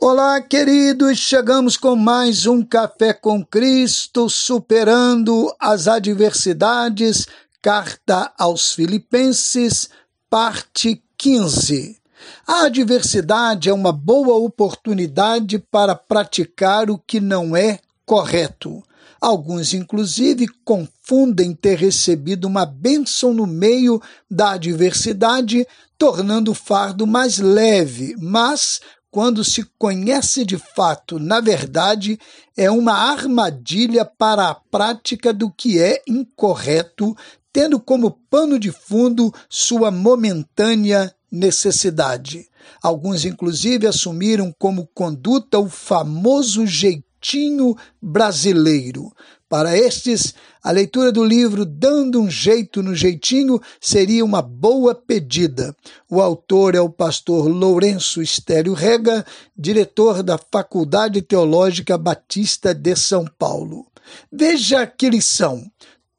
Olá, queridos, chegamos com mais um Café com Cristo, superando as adversidades, carta aos Filipenses, parte 15. A adversidade é uma boa oportunidade para praticar o que não é correto. Alguns, inclusive, confundem ter recebido uma bênção no meio da adversidade, tornando o fardo mais leve, mas quando se conhece de fato, na verdade, é uma armadilha para a prática do que é incorreto, tendo como pano de fundo sua momentânea necessidade. Alguns, inclusive, assumiram como conduta o famoso jeitinho brasileiro, para estes, a leitura do livro Dando um Jeito no Jeitinho seria uma boa pedida. O autor é o pastor Lourenço Estélio Rega, diretor da Faculdade Teológica Batista de São Paulo. Veja que lição: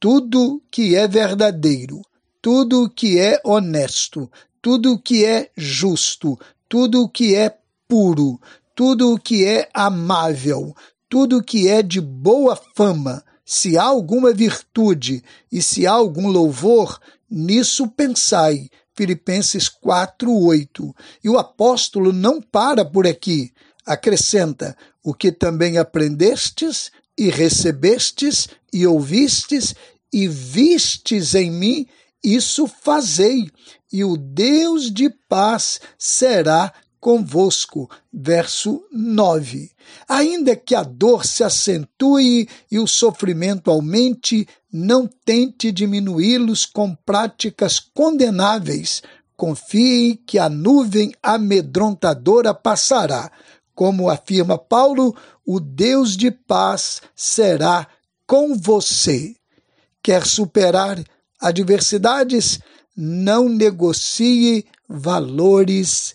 tudo que é verdadeiro, tudo que é honesto, tudo que é justo, tudo que é puro, tudo que é amável, tudo que é de boa fama, se há alguma virtude e se há algum louvor, nisso pensai. Filipenses 4:8. E o apóstolo não para por aqui. Acrescenta: o que também aprendestes e recebestes e ouvistes e vistes em mim, isso fazei, e o Deus de paz será convosco. Verso 9. Ainda que a dor se acentue e o sofrimento aumente, não tente diminuí-los com práticas condenáveis. Confie que a nuvem amedrontadora passará. Como afirma Paulo, o Deus de paz será com você. Quer superar adversidades? Não negocie valores